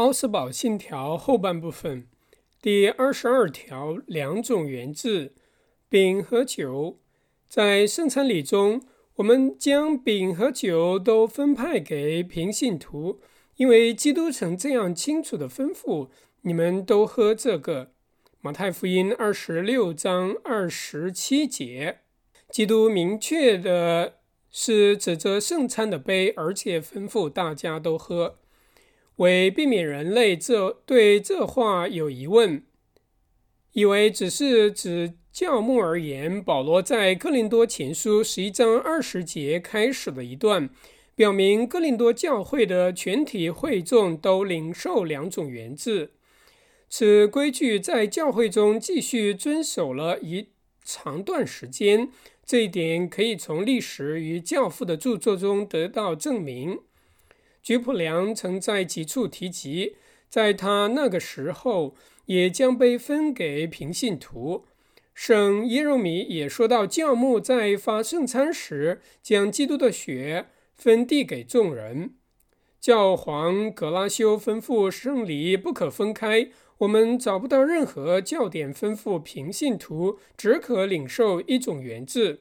奥斯堡信条后半部分，第二十二条，两种原质，饼和酒，在圣餐礼中，我们将饼和酒都分派给平信徒，因为基督曾这样清楚的吩咐：你们都喝这个。马太福音二十六章二十七节，基督明确的是指着圣餐的杯，而且吩咐大家都喝。为避免人类这对这话有疑问，以为只是指教牧而言，保罗在哥林多前书十一章二十节开始的一段，表明哥林多教会的全体会众都领受两种原字。此规矩在教会中继续遵守了一长段时间，这一点可以从历史与教父的著作中得到证明。菊普良曾在几处提及，在他那个时候也将被分给平信徒。圣耶柔米也说到，教牧在发圣餐时，将基督的血分递给众人。教皇格拉修吩咐圣礼不可分开。我们找不到任何教典吩咐平信徒只可领受一种原质，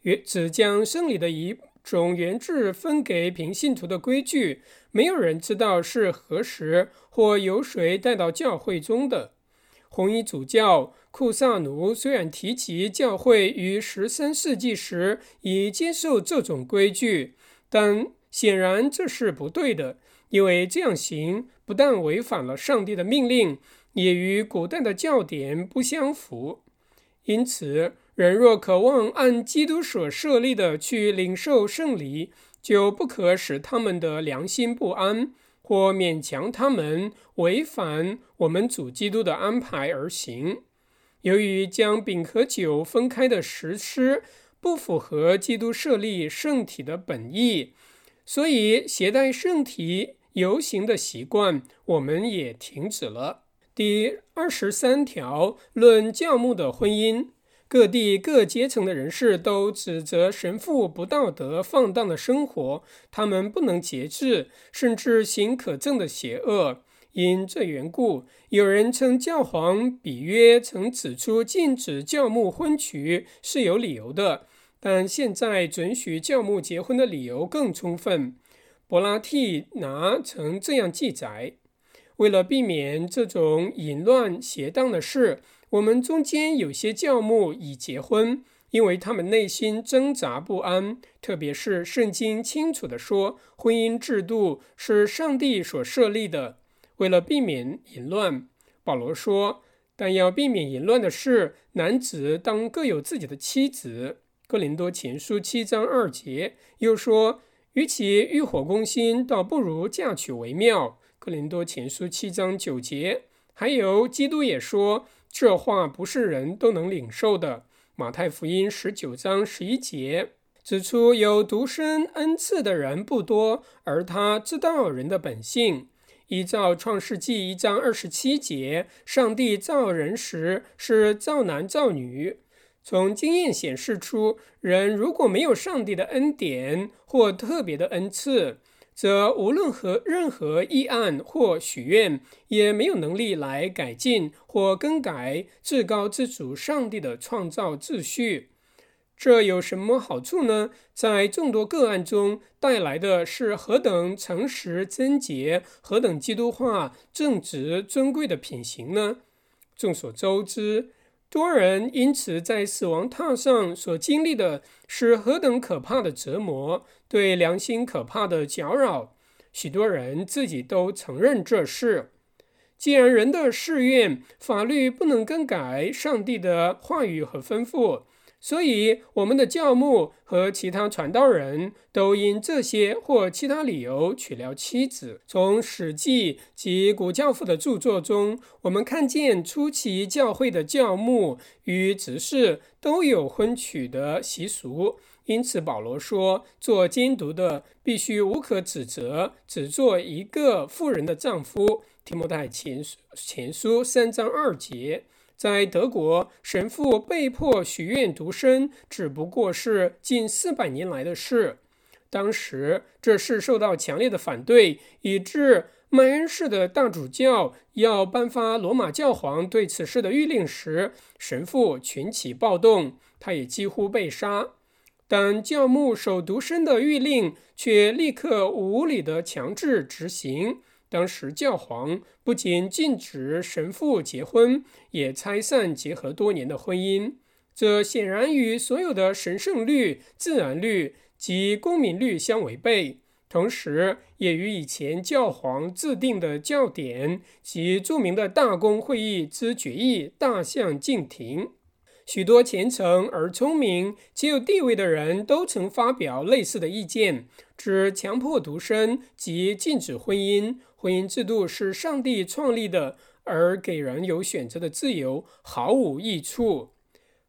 原只将圣礼的一。种原质分给平信徒的规矩，没有人知道是何时或由谁带到教会中的。红衣主教库萨努虽然提及教会于十三世纪时已接受这种规矩，但显然这是不对的，因为这样行不但违反了上帝的命令，也与古代的教典不相符。因此。人若渴望按基督所设立的去领受圣礼，就不可使他们的良心不安，或勉强他们违反我们主基督的安排而行。由于将饼和酒分开的实施不符合基督设立圣体的本意，所以携带圣体游行的习惯我们也停止了。第二十三条论教牧的婚姻。各地各阶层的人士都指责神父不道德、放荡的生活，他们不能节制，甚至行可憎的邪恶。因这缘故，有人称教皇比约曾指出禁止教牧婚娶是有理由的，但现在准许教牧结婚的理由更充分。柏拉蒂拿曾这样记载：为了避免这种淫乱邪荡的事。我们中间有些教牧已结婚，因为他们内心挣扎不安。特别是圣经清楚地说，婚姻制度是上帝所设立的，为了避免淫乱。保罗说：“但要避免淫乱的是，男子当各有自己的妻子。”哥林多前书七章二节又说：“与其欲火攻心，倒不如嫁娶为妙。”哥林多前书七章九节。还有，基督也说。这话不是人都能领受的。马太福音十九章十一节指出，有独生恩赐的人不多，而他知道人的本性。依照创世纪一章二十七节，上帝造人时是造男造女。从经验显示出，人如果没有上帝的恩典或特别的恩赐，则无论何任何议案或许愿，也没有能力来改进或更改至高之主上帝的创造秩序。这有什么好处呢？在众多个案中带来的是何等诚实贞洁、何等基督化、正直、尊贵的品行呢？众所周知。多人因此在死亡榻上所经历的是何等可怕的折磨，对良心可怕的搅扰。许多人自己都承认这事。既然人的誓愿、法律不能更改上帝的话语和吩咐。所以，我们的教牧和其他传道人都因这些或其他理由娶了妻子。从《史记》及古教父的著作中，我们看见初期教会的教牧与执事都有婚娶的习俗。因此，保罗说：“做监督的必须无可指责，只做一个妇人的丈夫。”提摩太前前书三章二节。在德国，神父被迫许愿独身，只不过是近四百年来的事。当时，这事受到强烈的反对，以致麦恩市的大主教要颁发罗马教皇对此事的谕令时，神父群起暴动，他也几乎被杀。但教牧守独身的谕令却立刻无理的强制执行。当时教皇不仅禁止神父结婚，也拆散结合多年的婚姻。这显然与所有的神圣律、自然律及公民律相违背。同时，也与以前教皇制定的教典及著名的大公会议之决议大相径庭。许多虔诚而聪明且有地位的人都曾发表类似的意见，指强迫独身及禁止婚姻、婚姻制度是上帝创立的，而给人有选择的自由毫无益处，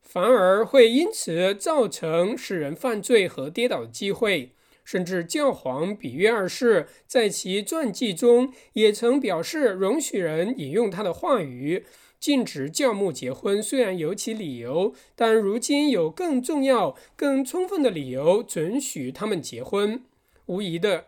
反而会因此造成使人犯罪和跌倒的机会。甚至教皇比约二世在其传记中也曾表示，容许人引用他的话语，禁止教牧结婚。虽然有其理由，但如今有更重要、更充分的理由准许他们结婚。无疑的，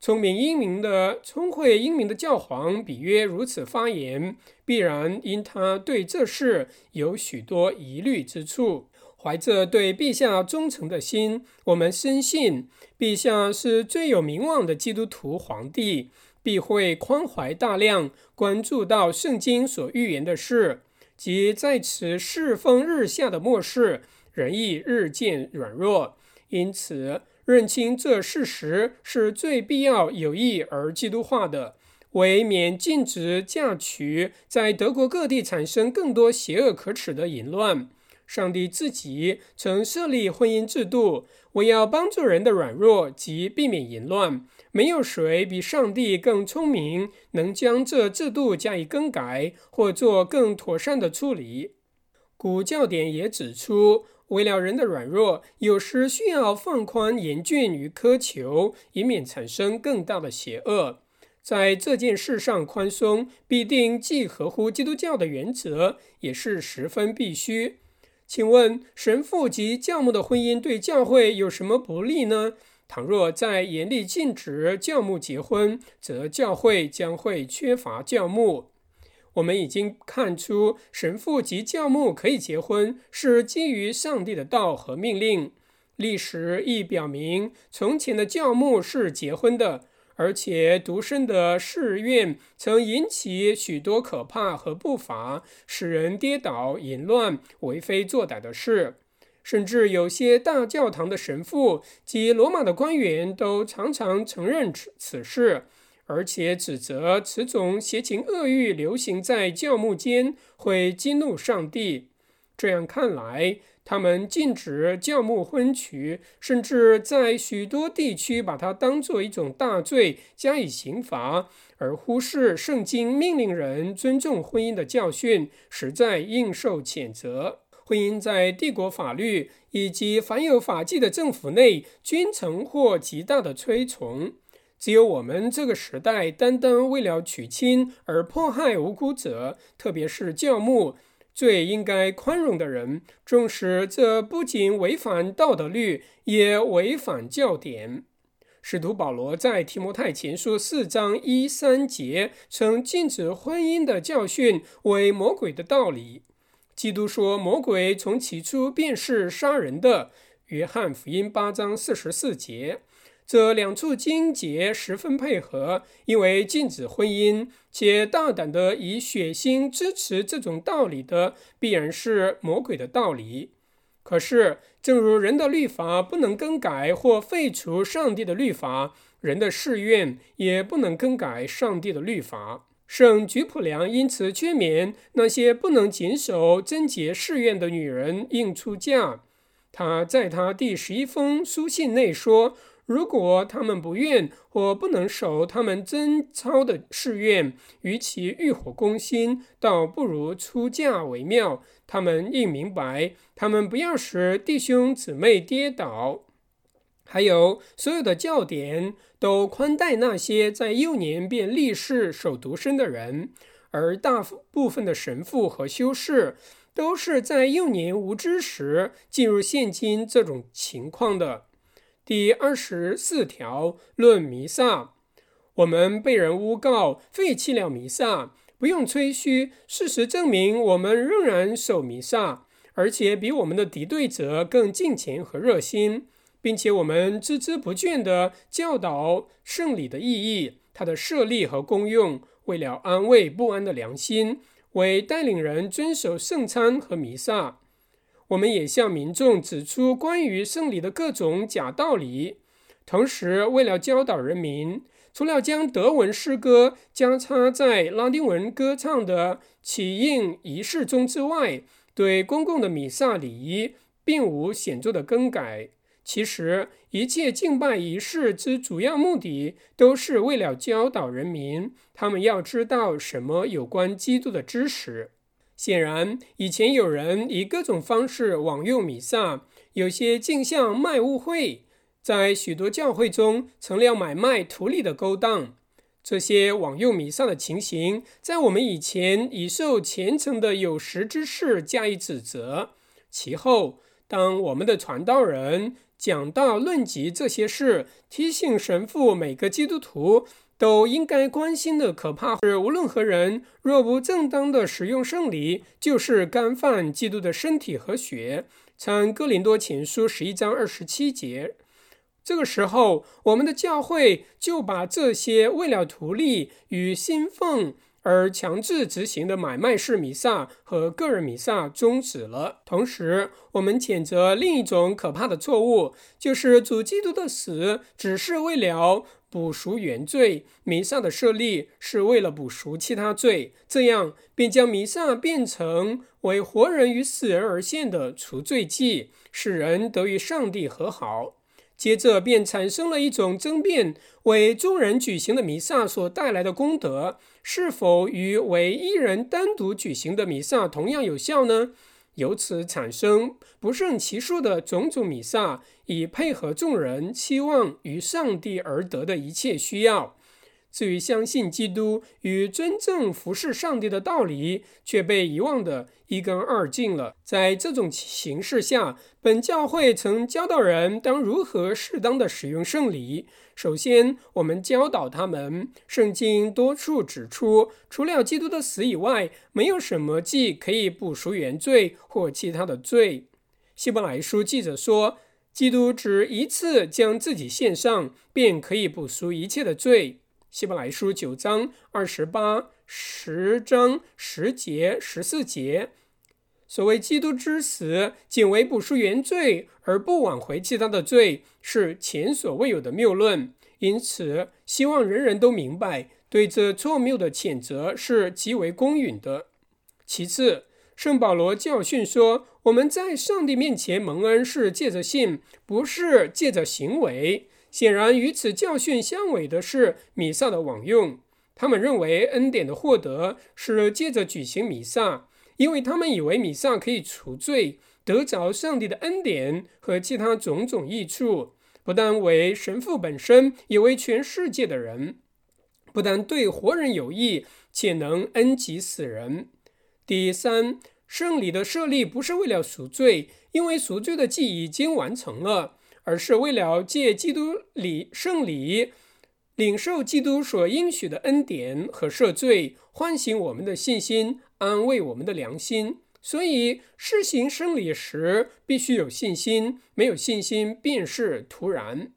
聪明英明的、聪慧英明的教皇比约如此发言，必然因他对这事有许多疑虑之处。怀着对陛下忠诚的心，我们深信陛下是最有名望的基督徒皇帝，必会宽怀大量，关注到圣经所预言的事，即在此世风日下的末世，人意日渐软弱，因此认清这事实是最必要、有益而基督化的，为免禁止嫁娶在德国各地产生更多邪恶可耻的淫乱。上帝自己曾设立婚姻制度，为要帮助人的软弱及避免淫乱。没有谁比上帝更聪明，能将这制度加以更改或做更妥善的处理。古教典也指出，为了人的软弱，有时需要放宽严峻与苛求，以免产生更大的邪恶。在这件事上宽松，必定既合乎基督教的原则，也是十分必须。请问神父及教牧的婚姻对教会有什么不利呢？倘若在严厉禁止教牧结婚，则教会将会缺乏教牧。我们已经看出，神父及教牧可以结婚，是基于上帝的道和命令。历史亦表明，从前的教牧是结婚的。而且独身的誓愿曾引起许多可怕和不法、使人跌倒、淫乱、为非作歹的事，甚至有些大教堂的神父及罗马的官员都常常承认此此事，而且指责此种邪情恶欲流行在教牧间会激怒上帝。这样看来。他们禁止教牧婚娶，甚至在许多地区把它当作一种大罪加以刑罚，而忽视圣经命令人尊重婚姻的教训，实在应受谴责。婚姻在帝国法律以及凡有法纪的政府内均曾获极大的推崇。只有我们这个时代，单单为了娶亲而迫害无辜者，特别是教牧。最应该宽容的人，纵使这不仅违反道德律，也违反教典。使徒保罗在提摩太前书四章一三节称禁止婚姻的教训为魔鬼的道理。基督说，魔鬼从起初便是杀人的。约翰福音八章四十四节。这两处经节十分配合，因为禁止婚姻且大胆的以血腥支持这种道理的，必然是魔鬼的道理。可是，正如人的律法不能更改或废除上帝的律法，人的誓愿也不能更改上帝的律法。圣菊普良因此劝勉那些不能谨守贞洁誓愿的女人应出嫁。他在他第十一封书信内说。如果他们不愿或不能守他们贞操的誓愿，与其欲火攻心，倒不如出嫁为妙。他们应明白，他们不要使弟兄姊妹跌倒。还有，所有的教典都宽待那些在幼年便立誓守独身的人，而大部分的神父和修士都是在幼年无知时进入现今这种情况的。第二十四条论弥撒，我们被人诬告废弃了弥撒，不用吹嘘，事实证明我们仍然守弥撒，而且比我们的敌对者更尽情和热心，并且我们孜孜不倦地教导圣礼的意义、它的设立和功用，为了安慰不安的良心，为带领人遵守圣餐和弥撒。我们也向民众指出关于圣礼的各种假道理，同时为了教导人民。除了将德文诗歌加插在拉丁文歌唱的起印仪式中之外，对公共的弥撒礼仪并无显著的更改。其实，一切敬拜仪式之主要目的都是为了教导人民，他们要知道什么有关基督的知识。显然，以前有人以各种方式往用弥撒，有些竟像卖物会。在许多教会中，成了买卖图利的勾当。这些往用弥撒的情形，在我们以前已受虔诚的有识之士加以指责。其后，当我们的传道人讲到论及这些事，提醒神父每个基督徒都应该关心的可怕是，无论何人若不正当的使用圣礼，就是干犯基督的身体和血。参哥林多前书十一章二十七节。这个时候，我们的教会就把这些为了图利与薪奉而强制执行的买卖式弥撒和个人弥撒终止了。同时，我们谴责另一种可怕的错误，就是主基督的死只是为了补赎原罪，弥撒的设立是为了补赎其他罪，这样便将弥撒变成为活人与死人而献的除罪祭，使人得与上帝和好。接着便产生了一种争辩：为众人举行的弥撒所带来的功德，是否与为一人单独举行的弥撒同样有效呢？由此产生不胜其数的种种弥撒，以配合众人期望与上帝而得的一切需要。至于相信基督与真正服侍上帝的道理，却被遗忘的一干二净了。在这种形势下，本教会曾教导人当如何适当的使用圣礼。首先，我们教导他们，圣经多处指出，除了基督的死以外，没有什么祭可以补赎原罪或其他的罪。希伯来书记者说，基督只一次将自己献上，便可以补赎一切的罪。希伯来书九章二十八、十章十节、十四节，所谓基督之死仅为补赎原罪，而不挽回其他的罪，是前所未有的谬论。因此，希望人人都明白，对这错谬的谴责是极为公允的。其次，圣保罗教训说，我们在上帝面前蒙恩是借着信，不是借着行为。显然，与此教训相违的是弥撒的枉用。他们认为恩典的获得是借着举行弥撒，因为他们以为弥撒可以除罪，得着上帝的恩典和其他种种益处，不但为神父本身，也为全世界的人。不但对活人有益，且能恩及死人。第三，圣礼的设立不是为了赎罪，因为赎罪的祭已经完成了。而是为了借基督礼圣礼，领受基督所应许的恩典和赦罪，唤醒我们的信心，安慰我们的良心。所以施行圣礼时，必须有信心，没有信心便是徒然。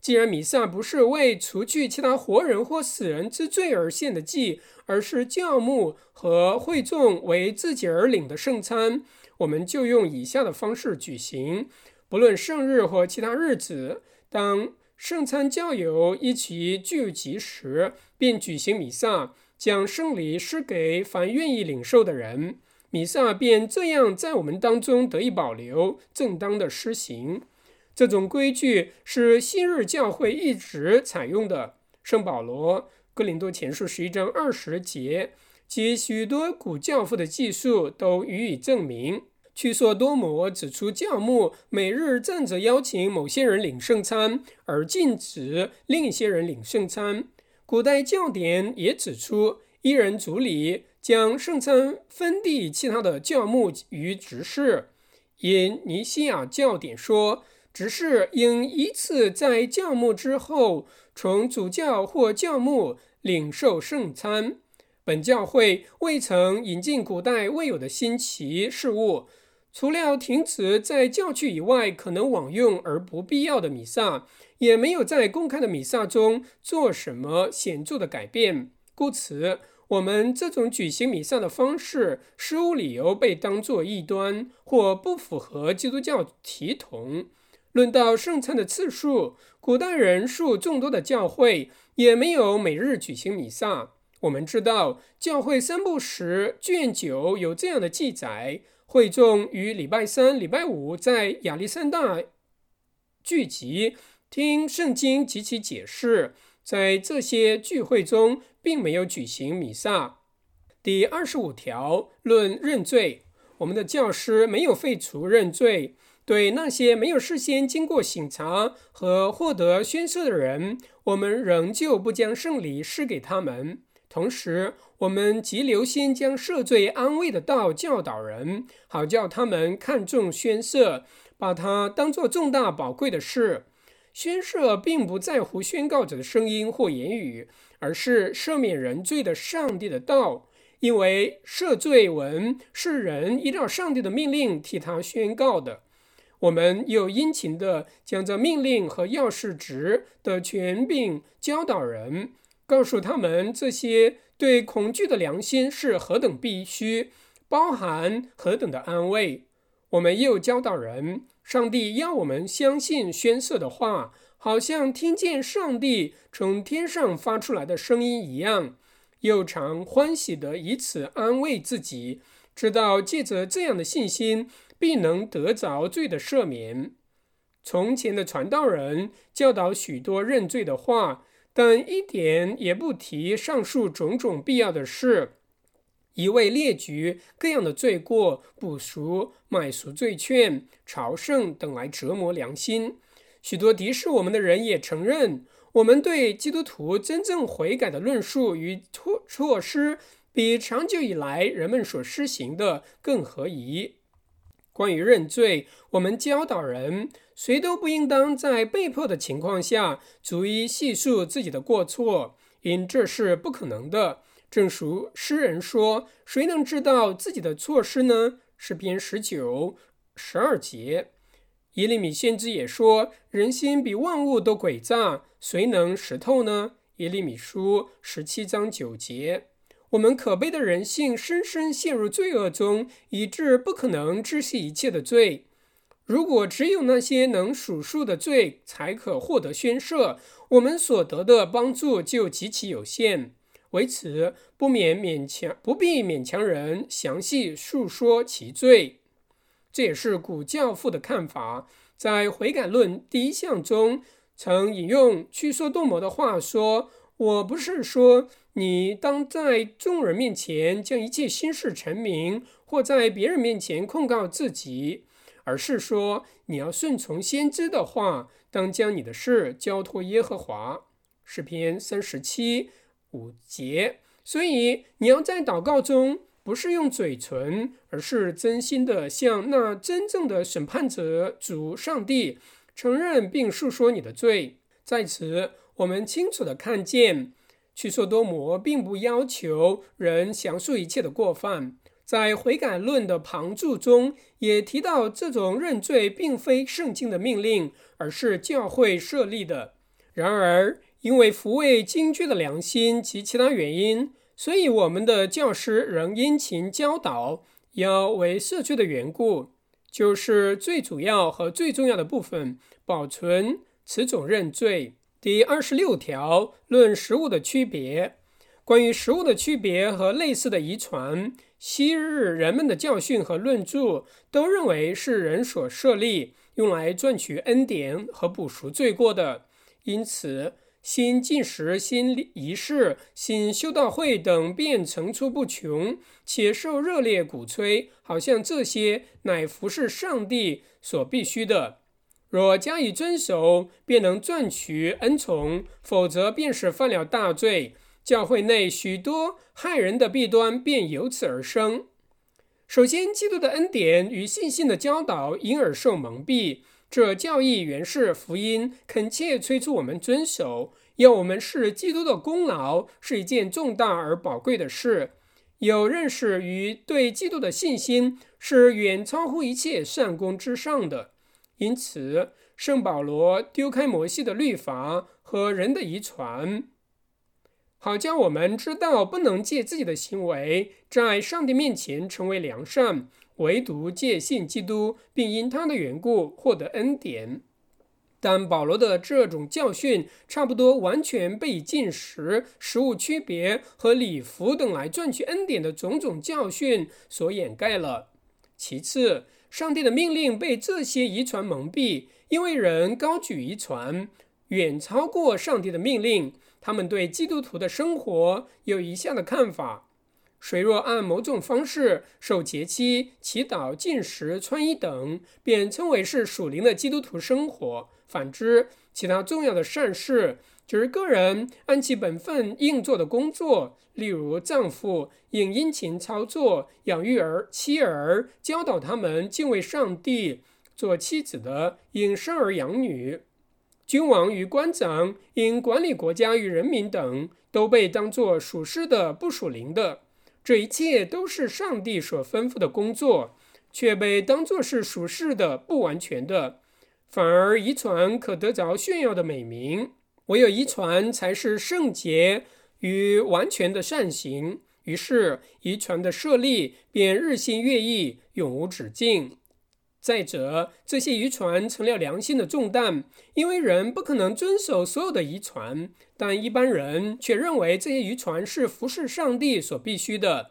既然弥撒不是为除去其他活人或死人之罪而献的祭，而是教牧和会众为自己而领的圣餐，我们就用以下的方式举行。不论圣日或其他日子，当圣餐教友一起聚集时，便举行弥撒，将圣礼施给凡愿意领受的人。弥撒便这样在我们当中得以保留，正当的施行。这种规矩是昔日教会一直采用的。圣保罗哥林多前书十一章二十节及许多古教父的记述都予以证明。屈索多摩指出，教牧每日站着邀请某些人领圣餐，而禁止另一些人领圣餐。古代教典也指出，一人主礼，将圣餐分递其他的教牧与执事。因尼西亚教典说，执事应依次在教牧之后从主教或教牧领受圣餐。本教会未曾引进古代未有的新奇事物，除了停止在教区以外可能枉用而不必要的弥撒，也没有在公开的弥撒中做什么显著的改变。故此，我们这种举行弥撒的方式，实无理由被当作异端或不符合基督教体统。论到圣餐的次数，古代人数众多的教会也没有每日举行弥撒。我们知道，教会三部时卷九有这样的记载：会众于礼拜三、礼拜五在亚历山大聚集，听圣经及其解释。在这些聚会中，并没有举行弥撒。第二十五条论认罪，我们的教师没有废除认罪。对那些没有事先经过审查和获得宣誓的人，我们仍旧不将圣礼施给他们。同时，我们极留心将赦罪安慰的道教导人，好叫他们看重宣誓，把它当作重大宝贵的事。宣誓并不在乎宣告者的声音或言语，而是赦免人罪的上帝的道。因为赦罪文是人依照上帝的命令替他宣告的。我们又殷勤地将这命令和要事职的权柄教导人，告诉他们这些对恐惧的良心是何等必须，包含何等的安慰。我们又教导人，上帝要我们相信宣誓的话，好像听见上帝从天上发出来的声音一样，又常欢喜地以此安慰自己，知道借着这样的信心。必能得着罪的赦免。从前的传道人教导许多认罪的话，但一点也不提上述种种必要的事，一味列举各样的罪过、不赎、买赎罪券、朝圣等来折磨良心。许多敌视我们的人也承认，我们对基督徒真正悔改的论述与措措施，比长久以来人们所施行的更合宜。关于认罪，我们教导人，谁都不应当在被迫的情况下逐一细述自己的过错，因这是不可能的。正如诗人说：“谁能知道自己的错失呢？”诗篇十九十二节。耶利米先知也说：“人心比万物都诡诈，谁能识透呢？”耶利米书十七章九节。我们可悲的人性深深陷入罪恶中，以致不可能知悉一切的罪。如果只有那些能数数的罪才可获得宣赦，我们所得的帮助就极其有限。为此，不免勉强，不必勉强人详细述说其罪。这也是古教父的看法。在悔改论第一项中，曾引用屈说多摩的话说：“我不是说。”你当在众人面前将一切心事陈明，或在别人面前控告自己，而是说你要顺从先知的话，当将你的事交托耶和华。诗篇三十七五节。所以你要在祷告中，不是用嘴唇，而是真心的向那真正的审判者主上帝承认并述说你的罪。在此，我们清楚的看见。去说多摩并不要求人详述一切的过犯，在悔改论的旁注中也提到，这种认罪并非圣经的命令，而是教会设立的。然而，因为抚慰京剧的良心及其他原因，所以我们的教师仍殷勤教导，要为社区的缘故，就是最主要和最重要的部分，保存此种认罪。第二十六条论食物的区别。关于食物的区别和类似的遗传，昔日人们的教训和论著都认为是人所设立，用来赚取恩典和补赎罪过的。因此，新进食、新仪式、新修道会等便层出不穷，且受热烈鼓吹，好像这些乃服侍上帝所必须的。若加以遵守，便能赚取恩宠；否则，便是犯了大罪。教会内许多害人的弊端便由此而生。首先，基督的恩典与信心的教导因而受蒙蔽。这教义原是福音，恳切催促我们遵守，要我们视基督的功劳是一件重大而宝贵的事。有认识与对基督的信心是远超乎一切善功之上的。因此，圣保罗丢开摩西的律法和人的遗传。好叫我们知道，不能借自己的行为在上帝面前成为良善，唯独借信基督，并因他的缘故获得恩典。但保罗的这种教训，差不多完全被进食、食物区别和礼服等来赚取恩典的种种教训所掩盖了。其次，上帝的命令被这些遗传蒙蔽，因为人高举遗传，远超过上帝的命令。他们对基督徒的生活有以下的看法：谁若按某种方式受节期、祈祷、进食、穿衣等，便称为是属灵的基督徒生活；反之，其他重要的善事，就是个人按其本分应做的工作，例如丈夫应殷勤操作、养育儿妻儿、教导他们敬畏上帝；做妻子的应生儿养女。君王与官长应管理国家与人民等，都被当作属实的、不属灵的。这一切都是上帝所吩咐的工作，却被当作是属实的、不完全的。反而遗传可得着炫耀的美名，唯有遗传才是圣洁与完全的善行。于是，遗传的设立便日新月异，永无止境。再者，这些遗传成了良心的重担，因为人不可能遵守所有的遗传，但一般人却认为这些遗传是服侍上帝所必须的。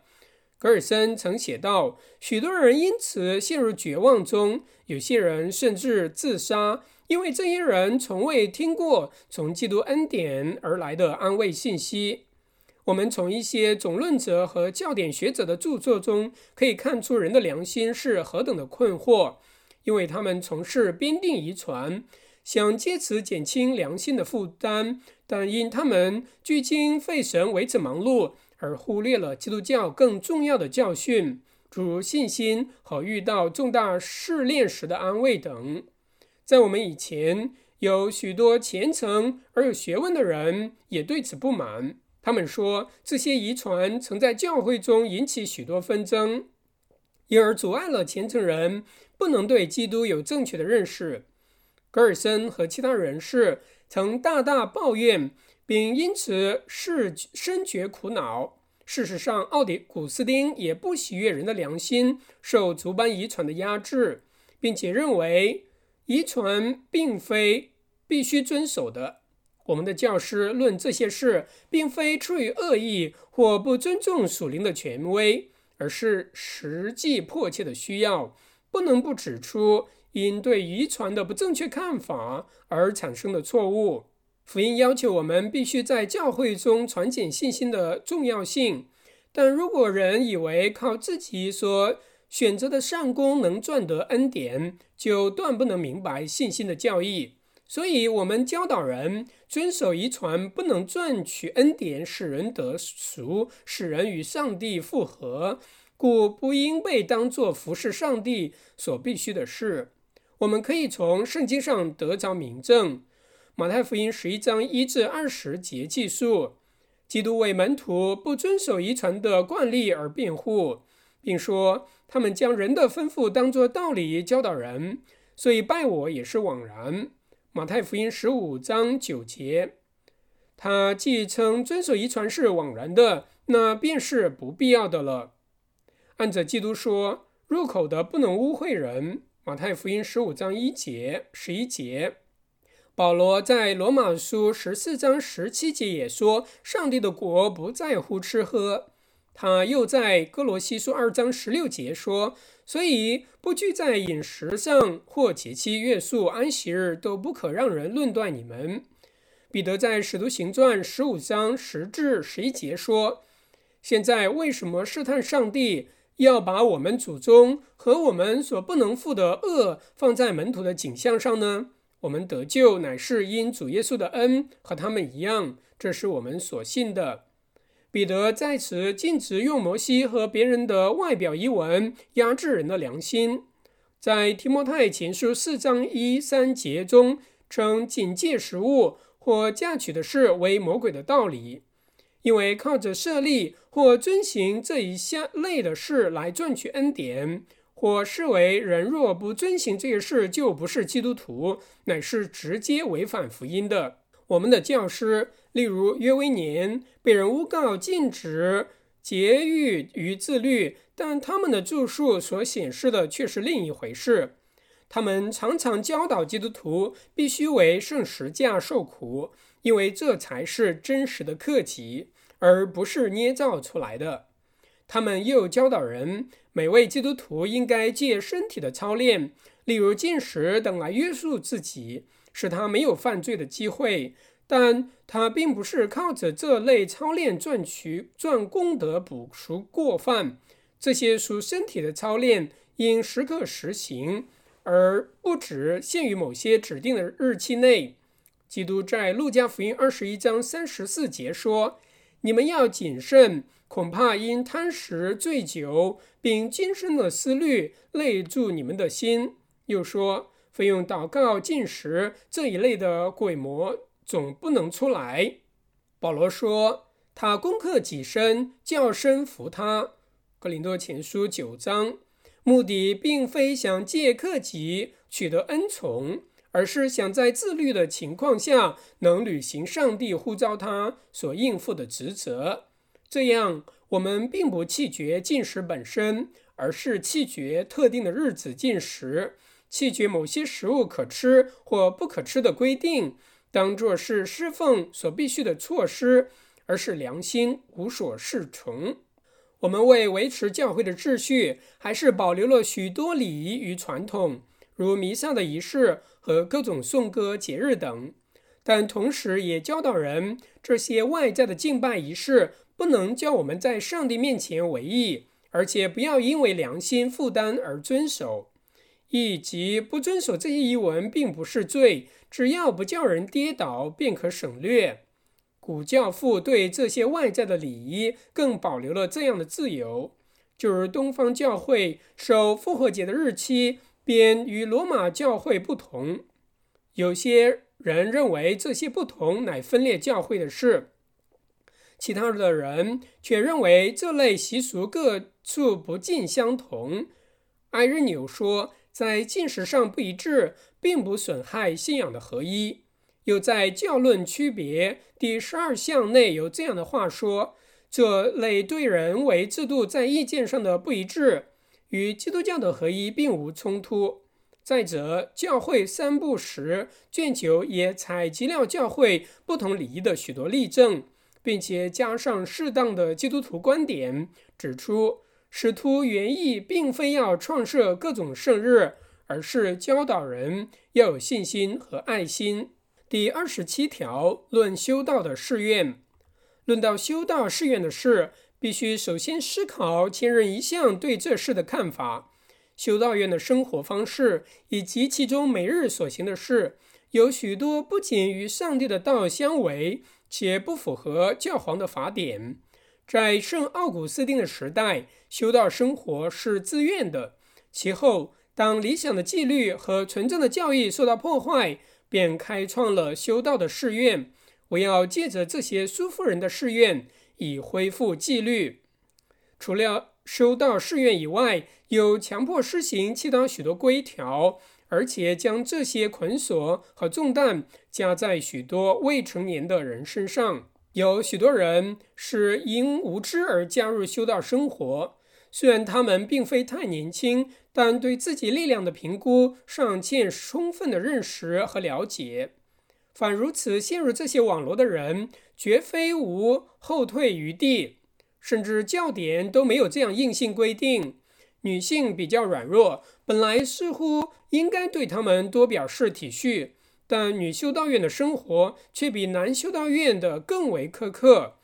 格尔森曾写道：“许多人因此陷入绝望中，有些人甚至自杀，因为这些人从未听过从基督恩典而来的安慰信息。”我们从一些总论者和教典学者的著作中可以看出，人的良心是何等的困惑，因为他们从事编定遗传，想借此减轻良心的负担，但因他们聚精会神为此忙碌，而忽略了基督教更重要的教训，诸如信心和遇到重大试炼时的安慰等。在我们以前，有许多虔诚而有学问的人也对此不满。他们说，这些遗传曾在教会中引起许多纷争，因而阻碍了虔诚人不能对基督有正确的认识。格尔森和其他人士曾大大抱怨，并因此是深觉苦恼。事实上，奥迪古斯丁也不喜悦人的良心受族班遗传的压制，并且认为遗传并非必须遵守的。我们的教师论这些事，并非出于恶意或不尊重属灵的权威，而是实际迫切的需要，不能不指出因对遗传的不正确看法而产生的错误。福音要求我们必须在教会中传讲信心的重要性，但如果人以为靠自己所选择的善功能赚得恩典，就断不能明白信心的教义。所以，我们教导人遵守遗传，不能赚取恩典，使人得赎，使人与上帝复合，故不应被当作服侍上帝所必须的事。我们可以从圣经上得着明证。马太福音十一章一至二十节记述，基督为门徒不遵守遗传的惯例而辩护，并说他们将人的吩咐当作道理教导人，所以拜我也是枉然。马太福音十五章九节，他既称遵守遗传是枉然的，那便是不必要的了。按着基督说，入口的不能污秽人。马太福音十五章一节、十一节，保罗在罗马书十四章十七节也说，上帝的国不在乎吃喝。他又在哥罗西书二章十六节说：“所以不拘在饮食上或节期、月数、安息日，都不可让人论断你们。”彼得在使徒行传十五章十至十一节说：“现在为什么试探上帝，要把我们祖宗和我们所不能负的恶放在门徒的景象上呢？我们得救乃是因主耶稣的恩，和他们一样，这是我们所信的。”彼得在此禁止用摩西和别人的外表遗文压制人的良心。在提摩太前书四章一三节中称警戒食物或嫁娶的事为魔鬼的道理，因为靠着设立或遵行这一项类的事来赚取恩典，或视为人若不遵行这些事就不是基督徒，乃是直接违反福音的。我们的教师，例如约维年，被人诬告禁止节欲与自律，但他们的著述所显示的却是另一回事。他们常常教导基督徒必须为圣十架受苦，因为这才是真实的克己，而不是捏造出来的。他们又教导人，每位基督徒应该借身体的操练，例如进食等来约束自己，使他没有犯罪的机会。但他并不是靠着这类操练赚取赚功德、补赎过犯。这些属身体的操练应时刻实行。而不只限于某些指定的日期内。基督在路加福音二十一章三十四节说：“你们要谨慎，恐怕因贪食、醉酒，并今生的思虑累住你们的心。”又说：“非用祷告、进食这一类的鬼魔，总不能出来。”保罗说：“他攻克己身，叫身服他。”格林多前书九章。目的并非想借克己取得恩宠，而是想在自律的情况下能履行上帝呼召他所应付的职责。这样，我们并不弃绝进食本身，而是弃绝特定的日子进食，弃绝某些食物可吃或不可吃的规定，当作是侍奉所必须的措施，而是良心无所适从。我们为维持教会的秩序，还是保留了许多礼仪与传统，如弥撒的仪式和各种颂歌节日等。但同时也教导人，这些外在的敬拜仪式不能叫我们在上帝面前为义，而且不要因为良心负担而遵守，以及不遵守这些遗文并不是罪，只要不叫人跌倒，便可省略。古教父对这些外在的礼仪更保留了这样的自由，就如东方教会守复活节的日期便与罗马教会不同。有些人认为这些不同乃分裂教会的事，其他的人却认为这类习俗各处不尽相同。埃日纽说，在进食上不一致，并不损害信仰的合一。又在教论区别第十二项内有这样的话说：这类对人为制度在意见上的不一致，与基督教的合一并无冲突。再者，教会三部时卷九也采集了教会不同礼仪的许多例证，并且加上适当的基督徒观点，指出使徒原意并非要创设各种圣日，而是教导人要有信心和爱心。第二十七条论修道的誓愿，论到修道誓愿的事，必须首先思考前人一向对这事的看法。修道院的生活方式以及其中每日所行的事，有许多不仅与上帝的道相违，且不符合教皇的法典。在圣奥古斯丁的时代，修道生活是自愿的。其后，当理想的纪律和纯正的教义受到破坏，便开创了修道的誓愿，我要借着这些苏夫人的誓愿，以恢复纪律。除了修道誓愿以外，有强迫施行其他许多规条，而且将这些捆锁和重担加在许多未成年的人身上。有许多人是因无知而加入修道生活。虽然他们并非太年轻，但对自己力量的评估尚欠充分的认识和了解。反如此陷入这些网络的人，绝非无后退余地，甚至教典都没有这样硬性规定。女性比较软弱，本来似乎应该对他们多表示体恤，但女修道院的生活却比男修道院的更为苛刻。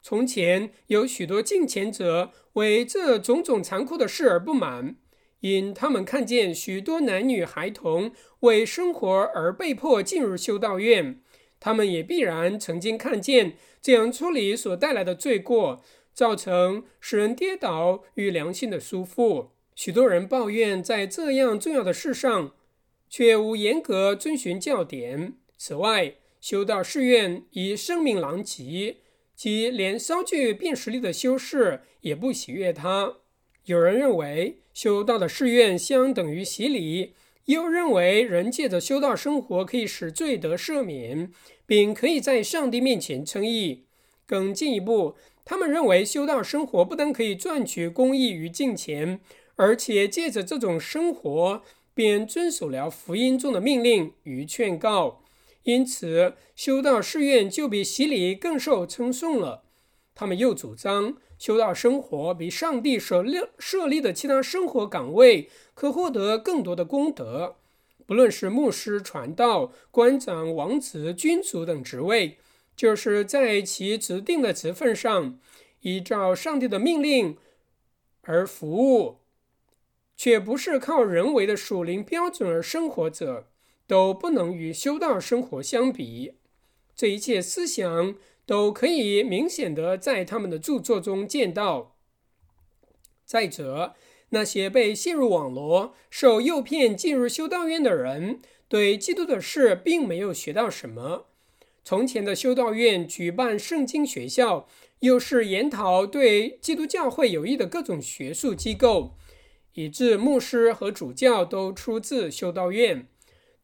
从前有许多敬虔者为这种种残酷的事而不满，因他们看见许多男女孩童为生活而被迫进入修道院。他们也必然曾经看见这样处理所带来的罪过，造成使人跌倒与良心的束缚。许多人抱怨在这样重要的事上，却无严格遵循教典。此外，修道誓愿以生命狼藉，即连稍具辨识力的修士也不喜悦他。有人认为修道的誓愿相等于洗礼，又认为人借着修道生活可以使罪得赦免，并可以在上帝面前称义。更进一步，他们认为修道生活不但可以赚取公义与金钱，而且借着这种生活便遵守了福音中的命令与劝告。因此，修道誓愿就比洗礼更受称颂了。他们又主张。修道生活比上帝所立设立的其他生活岗位可获得更多的功德，不论是牧师、传道、官长、王子、君主等职位，就是在其指定的职分上依照上帝的命令而服务，却不是靠人为的属灵标准而生活者，都不能与修道生活相比。这一切思想。都可以明显的在他们的著作中见到。再者，那些被陷入网罗、受诱骗进入修道院的人，对基督的事并没有学到什么。从前的修道院举办圣经学校，又是研讨对基督教会有益的各种学术机构，以致牧师和主教都出自修道院。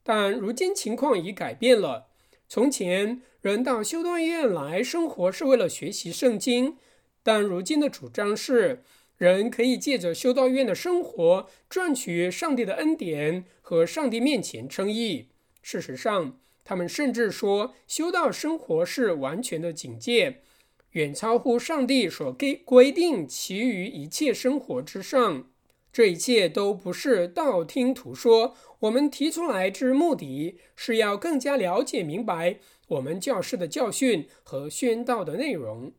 但如今情况已改变了。从前。人到修道院来生活是为了学习圣经，但如今的主张是，人可以借着修道院的生活赚取上帝的恩典和上帝面前称义。事实上，他们甚至说，修道生活是完全的警戒，远超乎上帝所给规定其余一切生活之上。这一切都不是道听途说。我们提出来之目的是要更加了解明白。我们教师的教训和宣道的内容，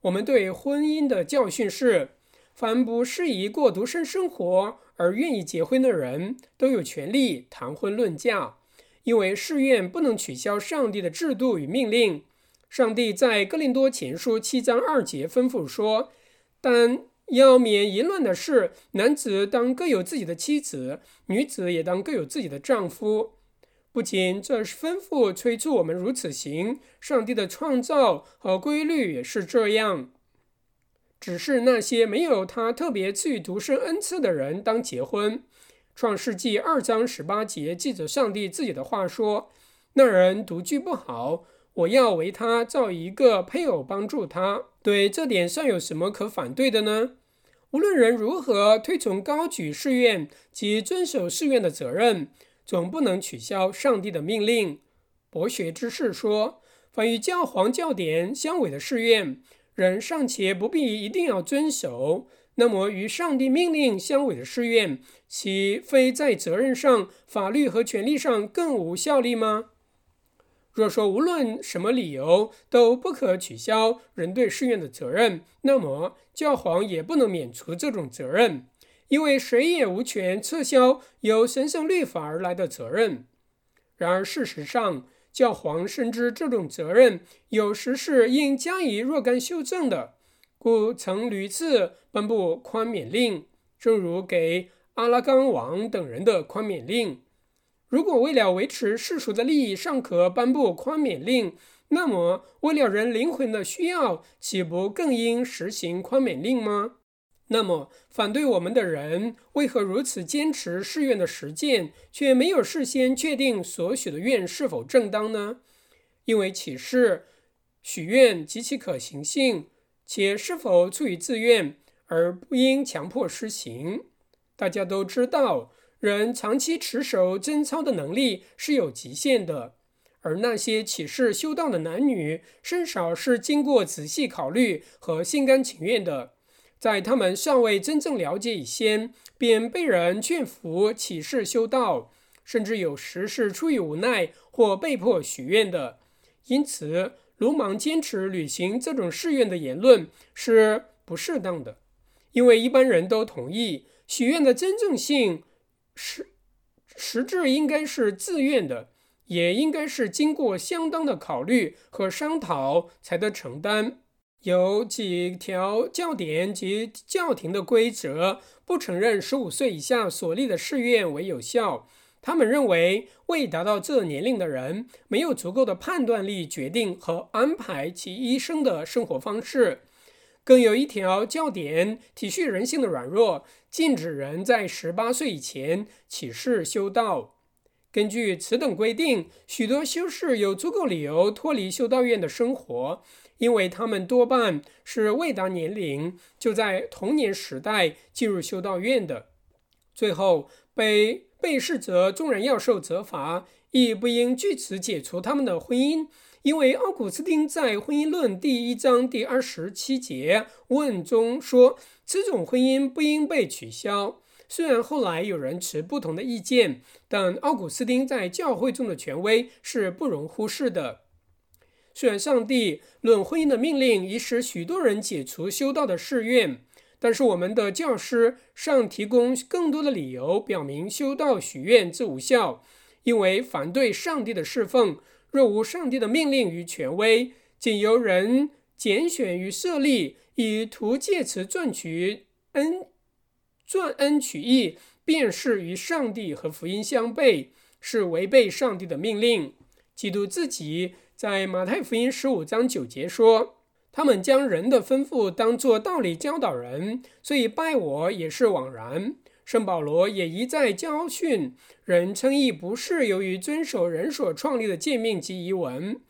我们对婚姻的教训是：凡不适宜过独身生活而愿意结婚的人，都有权利谈婚论嫁，因为誓愿不能取消上帝的制度与命令。上帝在哥林多前书七章二节吩咐说：“但要免淫乱的事，男子当各有自己的妻子，女子也当各有自己的丈夫。”不仅这是吩咐催促我们如此行，上帝的创造和规律也是这样。只是那些没有他特别赐予独生恩赐的人当结婚。创世纪二章十八节记着上帝自己的话说：“那人独居不好，我要为他造一个配偶帮助他。”对这点上有什么可反对的呢？无论人如何推崇高举誓愿及遵守誓愿的责任。总不能取消上帝的命令。博学之士说，凡与教皇教典相违的誓愿，人尚且不必一定要遵守，那么与上帝命令相违的誓愿，岂非在责任上、法律和权利上更无效力吗？若说无论什么理由都不可取消人对誓愿的责任，那么教皇也不能免除这种责任。因为谁也无权撤销由神圣律法而来的责任。然而，事实上，教皇深知这种责任有时是应加以若干修正的，故曾屡次颁布宽免令，正如给阿拉冈王等人的宽免令。如果为了维持世俗的利益尚可颁布宽免令，那么为了人灵魂的需要，岂不更应实行宽免令吗？那么，反对我们的人为何如此坚持誓愿的实践，却没有事先确定所许的愿是否正当呢？因为启示许愿及其可行性，且是否出于自愿，而不应强迫施行。大家都知道，人长期持守贞操的能力是有极限的，而那些起誓修道的男女，甚少是经过仔细考虑和心甘情愿的。在他们尚未真正了解以前，便被人劝服起誓修道，甚至有时是出于无奈或被迫许愿的。因此，鲁莽坚持履行这种誓愿的言论是不适当的，因为一般人都同意，许愿的真正性实实质应该是自愿的，也应该是经过相当的考虑和商讨才得承担。有几条教典及教廷的规则不承认十五岁以下所立的誓愿为有效，他们认为，未达到这年龄的人没有足够的判断力，决定和安排其一生的生活方式。更有一条教典体恤人性的软弱，禁止人在十八岁以前起誓修道。根据此等规定，许多修士有足够理由脱离修道院的生活，因为他们多半是未达年龄就在童年时代进入修道院的，最后被。被试者众人要受责罚，亦不应据此解除他们的婚姻，因为奥古斯丁在《婚姻论》第一章第二十七节问中说，此种婚姻不应被取消。虽然后来有人持不同的意见，但奥古斯丁在教会中的权威是不容忽视的。虽然上帝论婚姻的命令已使许多人解除修道的誓愿。但是我们的教师尚提供更多的理由，表明修道许愿之无效，因为反对上帝的侍奉，若无上帝的命令与权威，仅由人拣选与设立，以图借此赚取恩、赚恩取义，便是与上帝和福音相悖，是违背上帝的命令。基督自己在马太福音十五章九节说。他们将人的吩咐当作道理教导人，所以拜我也是枉然。圣保罗也一再教训人称义不是由于遵守人所创立的诫命及遗文，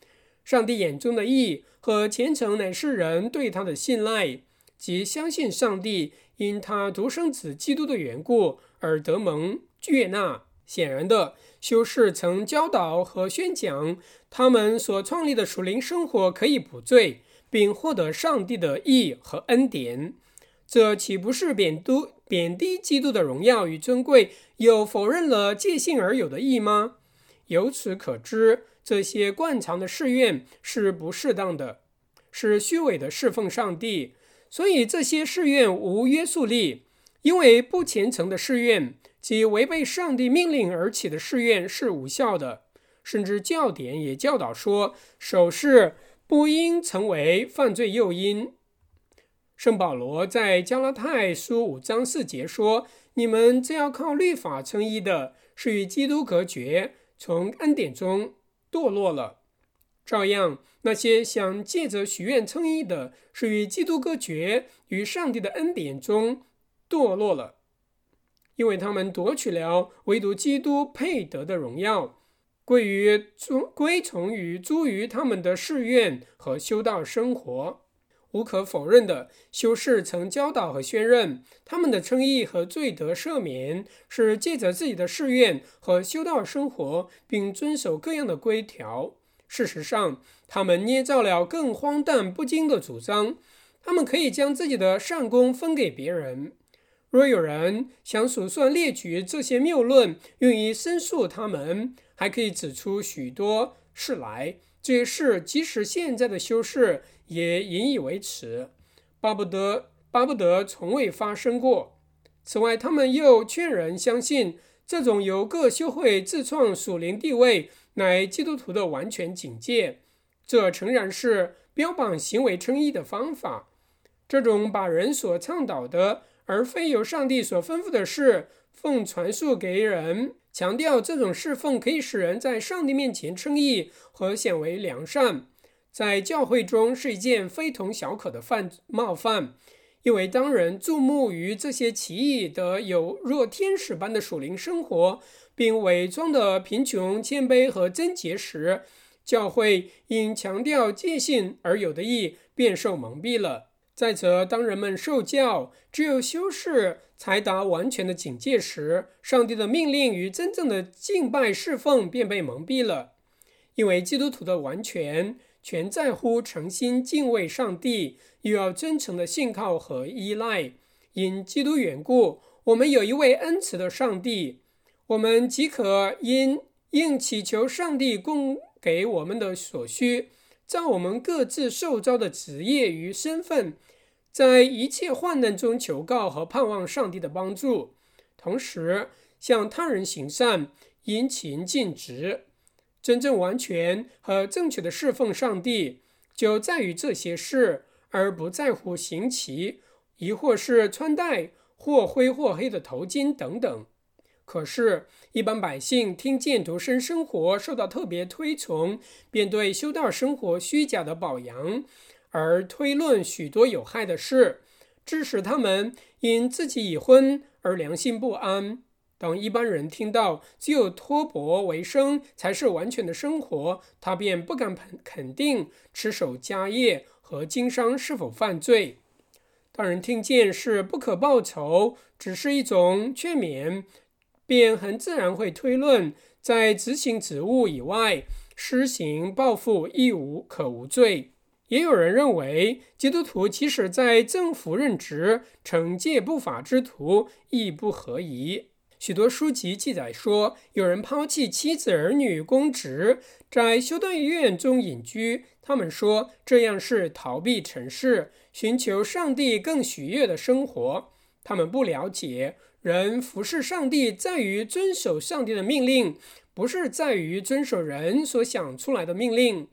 上帝眼中的义和虔诚乃是人对他的信赖及相信上帝因他独生子基督的缘故而得蒙悦纳。显然的，修士曾教导和宣讲他们所创立的属灵生活可以补罪。并获得上帝的义和恩典，这岂不是贬低贬低基督的荣耀与尊贵，又否认了借信而有的义吗？由此可知，这些惯常的誓愿是不适当的，是虚伪的侍奉上帝。所以这些誓愿无约束力，因为不虔诚的誓愿及违背上帝命令而起的誓愿是无效的。甚至教典也教导说，守誓。不应成为犯罪诱因。圣保罗在加拉太书五章四节说：“你们这要靠律法称义的，是与基督隔绝，从恩典中堕落了；照样，那些想借着许愿称义的，是与基督隔绝，与上帝的恩典中堕落了，因为他们夺取了唯独基督配得的荣耀。”归于诸归从于诸于他们的誓愿和修道生活，无可否认的，修士曾教导和宣认他们的称义和罪得赦免是借着自己的誓愿和修道生活，并遵守各样的规条。事实上，他们捏造了更荒诞不经的主张，他们可以将自己的善功分给别人。若有人想数算列举这些谬论，用于申诉他们。还可以指出许多事来，这些事即使现在的修士也引以为耻，巴不得巴不得从未发生过。此外，他们又劝人相信这种由各修会自创属灵地位乃基督徒的完全警戒，这诚然是标榜行为称义的方法。这种把人所倡导的而非由上帝所吩咐的事奉传述给人。强调这种侍奉可以使人在上帝面前称义和显为良善，在教会中是一件非同小可的犯冒犯，因为当人注目于这些奇异的有若天使般的属灵生活，并伪装的贫穷、谦卑和贞洁时，教会因强调戒信而有的意便受蒙蔽了。再则，当人们受教，只有修士才达完全的警戒时，上帝的命令与真正的敬拜侍奉便被蒙蔽了。因为基督徒的完全全在乎诚心敬畏上帝，又要真诚的信靠和依赖。因基督缘故，我们有一位恩慈的上帝，我们即可因应祈求上帝供给我们的所需。照我们各自受招的职业与身份，在一切患难中求告和盼望上帝的帮助，同时向他人行善，殷勤尽职，真正完全和正确的侍奉上帝，就在于这些事，而不在乎行乞，亦或是穿戴或灰或黑的头巾等等。可是，一般百姓听见独身生活受到特别推崇，便对修道生活虚假的褒扬，而推论许多有害的事，致使他们因自己已婚而良心不安。当一般人听到只有托钵为生才是完全的生活，他便不敢肯肯定持守家业和经商是否犯罪。当人听见是不可报仇，只是一种劝勉。便很自然会推论，在执行职务以外施行报复亦无可无罪。也有人认为，基督徒即使在政府任职，惩戒不法之徒亦不合宜。许多书籍记载说，有人抛弃妻子儿女公职，在修道院中隐居。他们说这样是逃避尘世，寻求上帝更喜悦的生活。他们不了解。人服侍上帝在于遵守上帝的命令，不是在于遵守人所想出来的命令。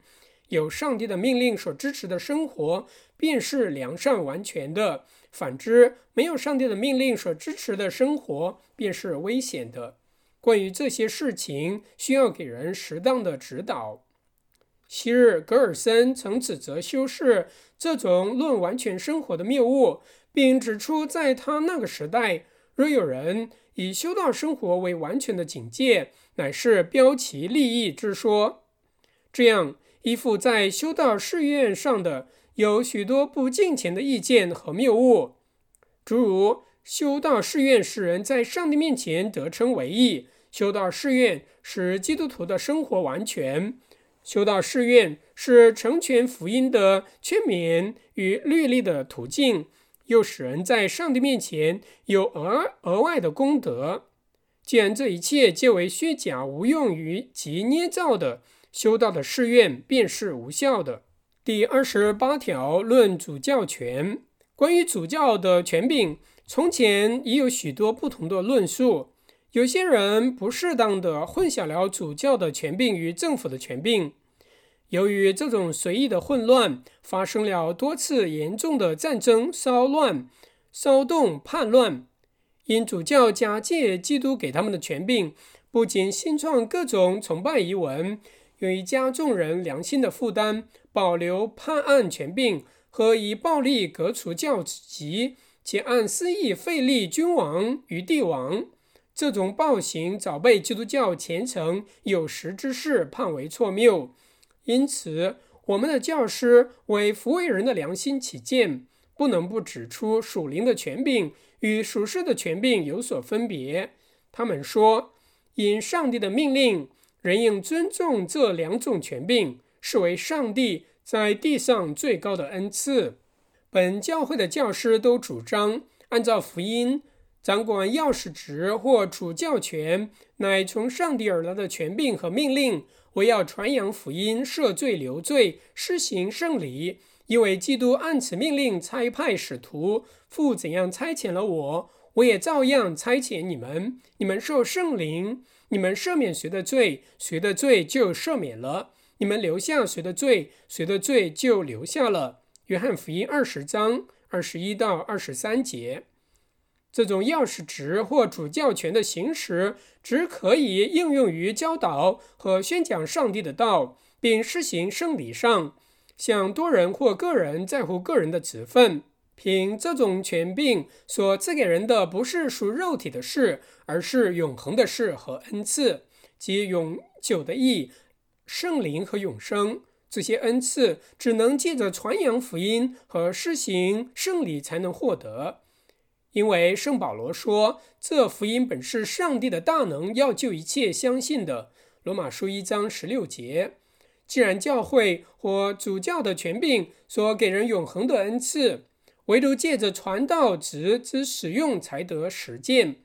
有上帝的命令所支持的生活，便是良善完全的；反之，没有上帝的命令所支持的生活，便是危险的。关于这些事情，需要给人适当的指导。昔日格尔森曾指责修士这种论完全生活的谬误，并指出，在他那个时代。若有人以修道生活为完全的警戒，乃是标奇立异之说。这样依附在修道誓愿上的有许多不敬虔的意见和谬误，诸如修道誓愿使人在上帝面前得称为义，修道誓愿使基督徒的生活完全，修道誓愿是成全福音的劝勉与律例的途径。又使人在上帝面前有额额外的功德。既然这一切皆为虚假、无用于及捏造的，修道的誓愿便是无效的。第二十八条论主教权。关于主教的权柄，从前已有许多不同的论述。有些人不适当的混淆了主教的权柄与政府的权柄。由于这种随意的混乱，发生了多次严重的战争、骚乱、骚动、叛乱。因主教假借基督给他们的权柄，不仅新创各种崇拜遗文，用于加重人良心的负担，保留判案权柄和以暴力革除教籍，且按私意废立君王与帝王。这种暴行早被基督教虔诚有识之士判为错谬。因此，我们的教师为抚慰人的良心起见，不能不指出属灵的权柄与属世的权柄有所分别。他们说，因上帝的命令，人应尊重这两种权柄，视为上帝在地上最高的恩赐。本教会的教师都主张，按照福音，掌管钥匙职或主教权，乃从上帝而来的权柄和命令。我要传扬福音，赦罪留罪，施行圣礼，因为基督按此命令差派使徒。父怎样差遣了我，我也照样差遣你们。你们受圣灵，你们赦免谁的罪，谁的罪就赦免了；你们留下谁的罪，谁的罪就留下了。约翰福音二十章二十一到二十三节。这种钥匙职或主教权的行使，只可以应用于教导和宣讲上帝的道，并施行圣礼上。像多人或个人在乎个人的职分，凭这种权柄所赐给人的，不是属肉体的事，而是永恒的事和恩赐，即永久的义、圣灵和永生。这些恩赐只能借着传扬福音和施行圣礼才能获得。因为圣保罗说，这福音本是上帝的大能，要救一切相信的。罗马书一章十六节。既然教会或主教的权柄所给人永恒的恩赐，唯独借着传道职之使用才得实践，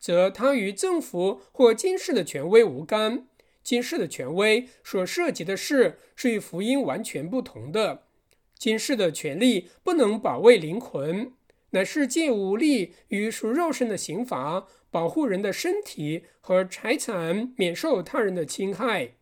则它与政府或今世的权威无干。今世的权威所涉及的事是与福音完全不同的。今世的权利不能保卫灵魂。乃是借武力与属肉身的刑罚，保护人的身体和财产免受他人的侵害。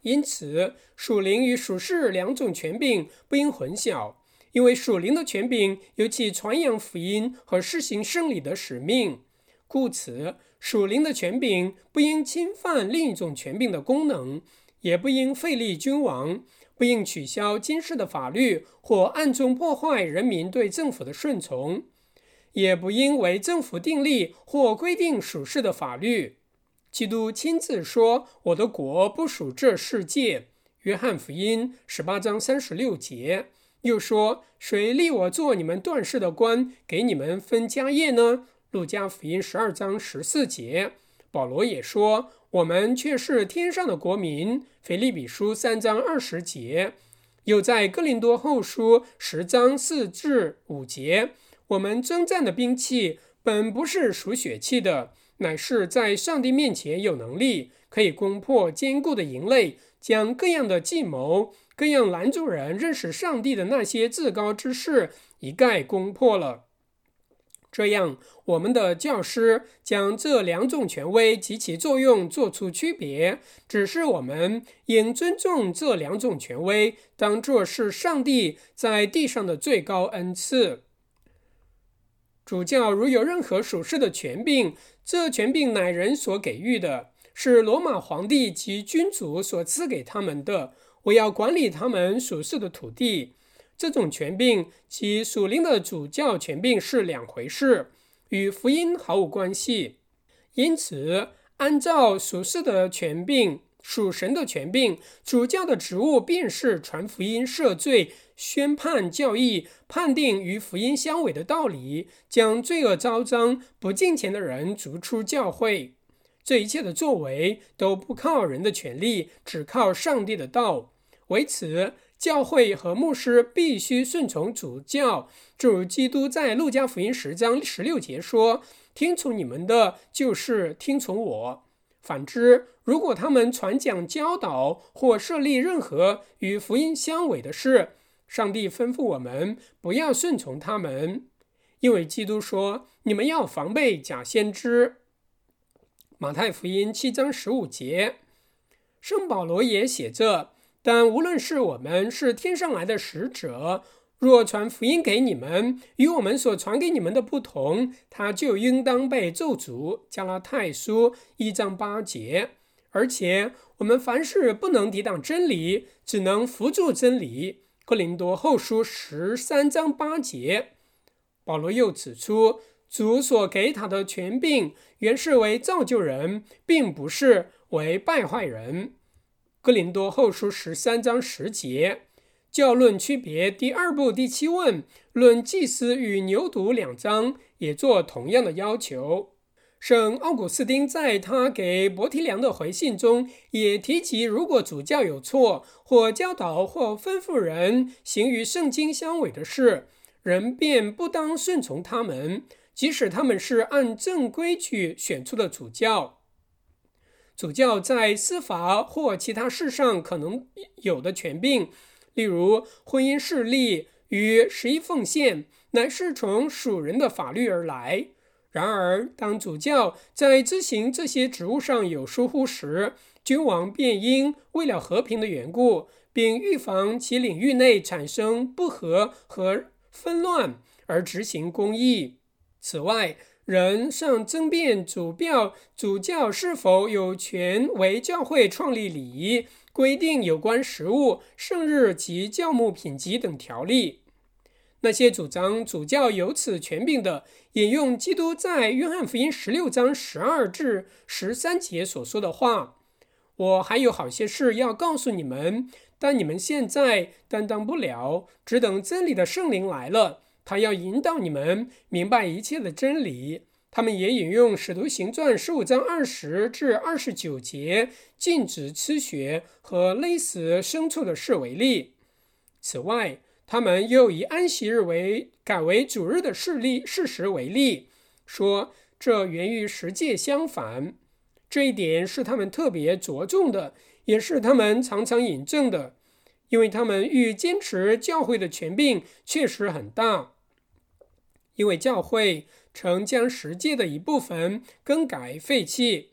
因此，属灵与属世两种权柄不应混淆，因为属灵的权柄有其传扬福音和施行圣礼的使命。故此，属灵的权柄不应侵犯另一种权柄的功能，也不应废立君王，不应取消今世的法律或暗中破坏人民对政府的顺从，也不应为政府订立或规定属世的法律。基督亲自说：“我的国不属这世界。”约翰福音十八章三十六节。又说：“谁立我做你们断事的官，给你们分家业呢？”路加福音十二章十四节。保罗也说：“我们却是天上的国民。”腓利比书三章二十节。又在哥林多后书十章四至五节：“我们征战的兵器本不是属血气的，乃是在上帝面前有能力，可以攻破坚固的营垒，将各样的计谋。”各样拦阻人认识上帝的那些至高之事一概攻破了。这样，我们的教师将这两种权威及其作用做出区别，只是我们应尊重这两种权威，当作是上帝在地上的最高恩赐。主教如有任何属世的权柄，这权柄乃人所给予的，是罗马皇帝及君主所赐给他们的。我要管理他们属世的土地，这种权柄及属灵的主教权柄是两回事，与福音毫无关系。因此，按照属世的权柄、属神的权柄，主教的职务便是传福音、赦罪、宣判教义、判定与福音相违的道理，将罪恶昭彰、不敬虔的人逐出教会。这一切的作为都不靠人的权利，只靠上帝的道。为此，教会和牧师必须顺从主教。正如基督在路加福音十章十六节说：“听从你们的，就是听从我。”反之，如果他们传讲、教导或设立任何与福音相违的事，上帝吩咐我们不要顺从他们，因为基督说：“你们要防备假先知。”马太福音七章十五节，圣保罗也写着：“但无论是我们是天上来的使者，若传福音给你们，与我们所传给你们的不同，他就应当被咒诅。”加拉太书一章八节。而且我们凡事不能抵挡真理，只能扶助真理。哥林多后书十三章八节，保罗又指出。主所给他的权柄，原是为造就人，并不是为败坏人。哥林多后书十三章十节，教论区别第二部第七问论祭司与牛犊两章也做同样的要求。圣奥古斯丁在他给伯提良的回信中也提及，如果主教有错，或教导或吩咐人行与圣经相违的事，人便不当顺从他们。即使他们是按正规矩选出的主教，主教在司法或其他事上可能有的权柄，例如婚姻事例与十一奉献，乃是从属人的法律而来。然而，当主教在执行这些职务上有疏忽时，君王便因为了和平的缘故，并预防其领域内产生不和和纷乱而执行公义。此外，人上争辩主教主教是否有权为教会创立礼仪、规定有关食物、圣日及教牧品级等条例。那些主张主教有此权柄的，引用基督在约翰福音十六章十二至十三节所说的话：“我还有好些事要告诉你们，但你们现在担当不了，只等真理的圣灵来了。”他要引导你们明白一切的真理。他们也引用《使徒行传》十五章二十至二十九节禁止吃血和勒死牲畜的事为例。此外，他们又以安息日为改为主日的事例事实为例，说这源于实界相反。这一点是他们特别着重的，也是他们常常引证的，因为他们欲坚持教会的权柄确实很大。因为教会曾将十诫的一部分更改废弃。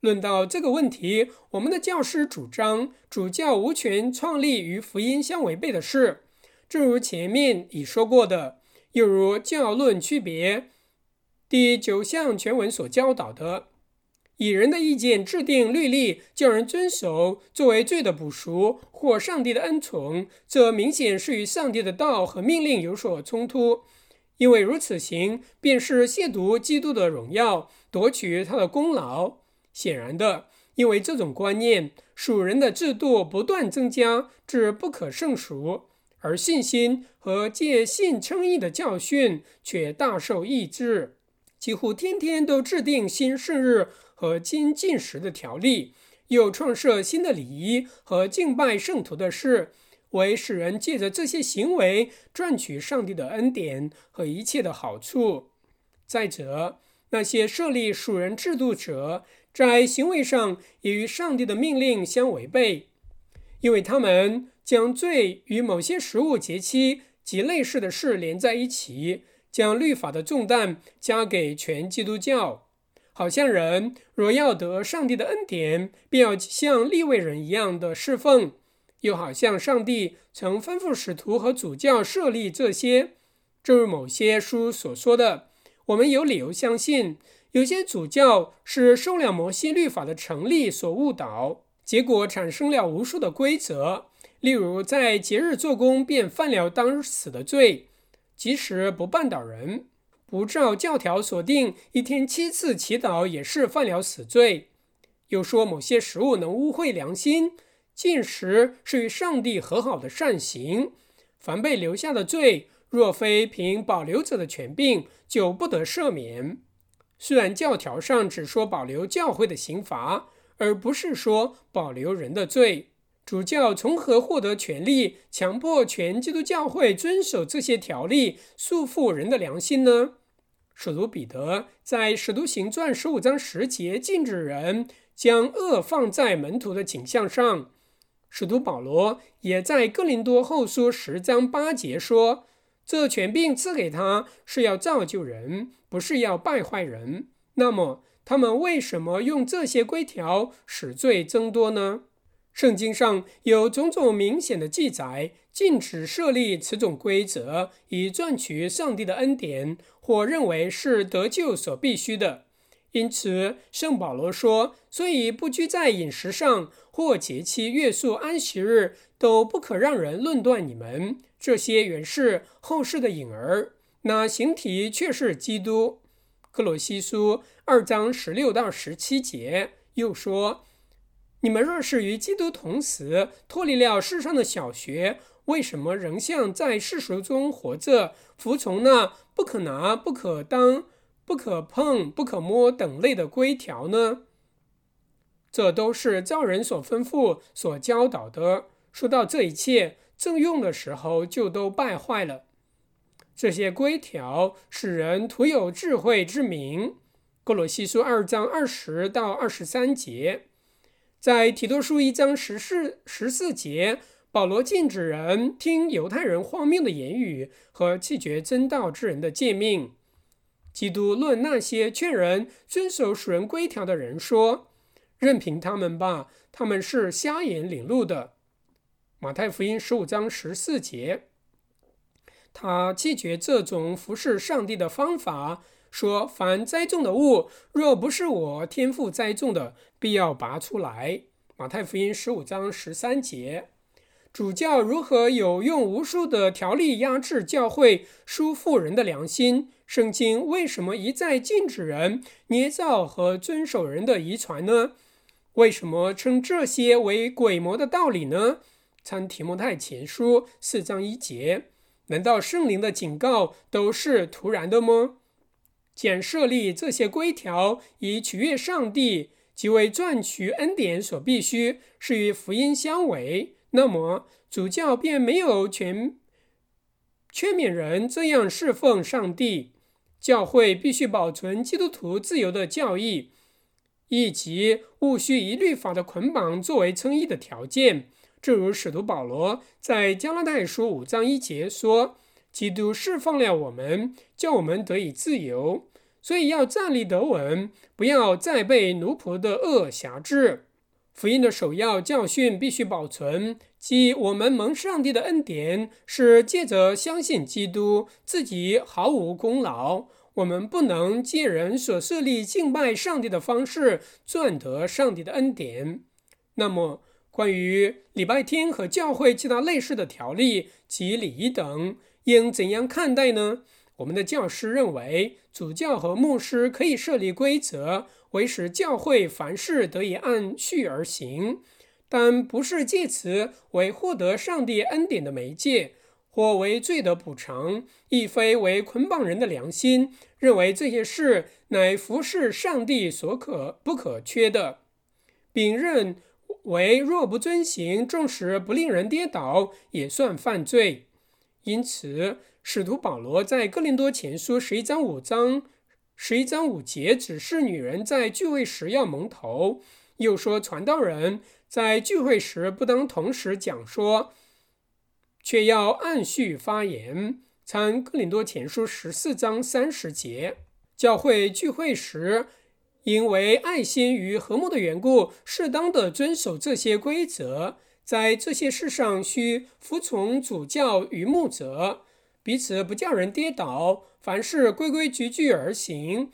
论到这个问题，我们的教师主张主教无权创立与福音相违背的事，正如前面已说过的，又如教论区别第九项全文所教导的。以人的意见制定律例，叫人遵守，作为罪的补赎或上帝的恩宠，这明显是与上帝的道和命令有所冲突。因为如此行，便是亵渎基督的荣耀，夺取他的功劳。显然的，因为这种观念，属人的制度不断增加至不可胜数，而信心和借信称义的教训却大受抑制，几乎天天都制定新圣日。和新进食的条例，又创设新的礼仪和敬拜圣徒的事，为使人借着这些行为赚取上帝的恩典和一切的好处。再者，那些设立属人制度者，在行为上也与上帝的命令相违背，因为他们将罪与某些食物节期及类似的事连在一起，将律法的重担加给全基督教。好像人若要得上帝的恩典，便要像利未人一样的侍奉；又好像上帝曾吩咐使徒和主教设立这些。正如某些书所说的，我们有理由相信，有些主教是受了摩西律法的成立所误导，结果产生了无数的规则。例如，在节日做工便犯了当日死的罪，即使不绊倒人。不照教条所定，一天七次祈祷也是犯了死罪。又说某些食物能污秽良心，进食是与上帝和好的善行。凡被留下的罪，若非凭保留者的权柄，就不得赦免。虽然教条上只说保留教会的刑罚，而不是说保留人的罪。主教从何获得权利，强迫全基督教会遵守这些条例，束缚人的良心呢？使徒彼得在《使徒行传》十五章十节禁止人将恶放在门徒的景象上。使徒保罗也在《哥林多后书》十章八节说：“这权柄赐给他，是要造就人，不是要败坏人。”那么，他们为什么用这些规条使罪增多呢？圣经上有种种明显的记载，禁止设立此种规则，以赚取上帝的恩典，或认为是得救所必须的。因此，圣保罗说：“所以不拘在饮食上，或节期、月数、安息日，都不可让人论断你们。这些原是后世的影儿，那形体却是基督。”克罗西书二章十六到十七节又说。你们若是与基督同死，脱离了世上的小学，为什么仍像在世俗中活着，服从那不可拿、不可当、不可碰、不可摸等类的规条呢？这都是造人所吩咐、所教导的。说到这一切，正用的时候就都败坏了。这些规条使人徒有智慧之名。哥罗西书二章二十到二十三节。在提多书一章十四十四节，保罗禁止人听犹太人荒谬的言语和弃绝真道之人的诫命。基督论那些劝人遵守属人规条的人说：“任凭他们吧，他们是瞎眼领路的。”马太福音十五章十四节，他拒绝这种服侍上帝的方法。说：“凡栽种的物，若不是我天父栽种的，必要拔出来。”马太福音十五章十三节。主教如何有用无数的条例压制教会、束缚人的良心？圣经为什么一再禁止人捏造和遵守人的遗传呢？为什么称这些为鬼魔的道理呢？参提摩太前书四章一节。难道圣灵的警告都是突然的吗？简设立这些规条以取悦上帝，即为赚取恩典所必须，是与福音相违。那么主教便没有权劝勉人这样侍奉上帝。教会必须保存基督徒自由的教义，以及勿需以律法的捆绑作为称义的条件。正如使徒保罗在加拉太书五章一节说。基督释放了我们，叫我们得以自由，所以要站立得稳，不要再被奴仆的恶辖制。福音的首要教训必须保存，即我们蒙上帝的恩典是借着相信基督，自己毫无功劳，我们不能借人所设立敬拜上帝的方式赚得上帝的恩典。那么，关于礼拜天和教会其他类似的条例及礼仪等，应怎样看待呢？我们的教师认为，主教和牧师可以设立规则，为使教会凡事得以按序而行，但不是借此为获得上帝恩典的媒介。或为罪的补偿，亦非为捆绑人的良心，认为这些事乃服侍上帝所可不可缺的，并认为若不遵行，纵使不令人跌倒，也算犯罪。因此，使徒保罗在哥林多前书十一章五章十一章五节指示女人在聚会时要蒙头，又说传道人在聚会时不当同时讲说。却要按序发言。参《哥林多前书》十四章三十节。教会聚会时，因为爱心与和睦的缘故，适当的遵守这些规则。在这些事上，需服从主教与牧者，彼此不叫人跌倒。凡事规规矩矩而行，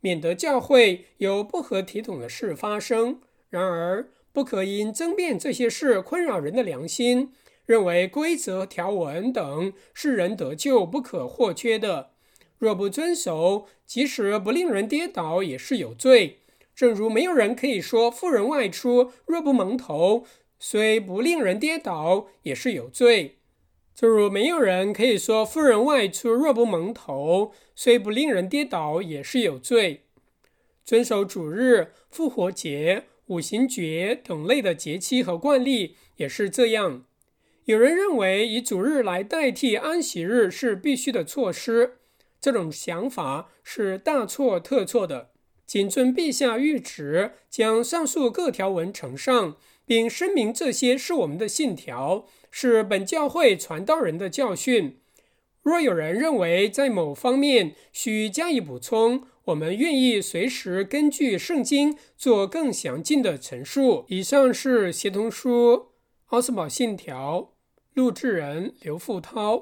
免得教会有不合体统的事发生。然而，不可因争辩这些事困扰人的良心。认为规则条文等是人得救不可或缺的，若不遵守，即使不令人跌倒，也是有罪。正如没有人可以说富人外出若不蒙头，虽不令人跌倒，也是有罪。正如没有人可以说富人外出若不蒙头，虽不令人跌倒，也是有罪。遵守主日、复活节、五行节等类的节期和惯例也是这样。有人认为以主日来代替安息日是必须的措施，这种想法是大错特错的。谨遵陛下谕旨，将上述各条文呈上，并声明这些是我们的信条，是本教会传道人的教训。若有人认为在某方面需加以补充，我们愿意随时根据圣经做更详尽的陈述。以上是协同书奥斯堡信条。录制人刘富涛。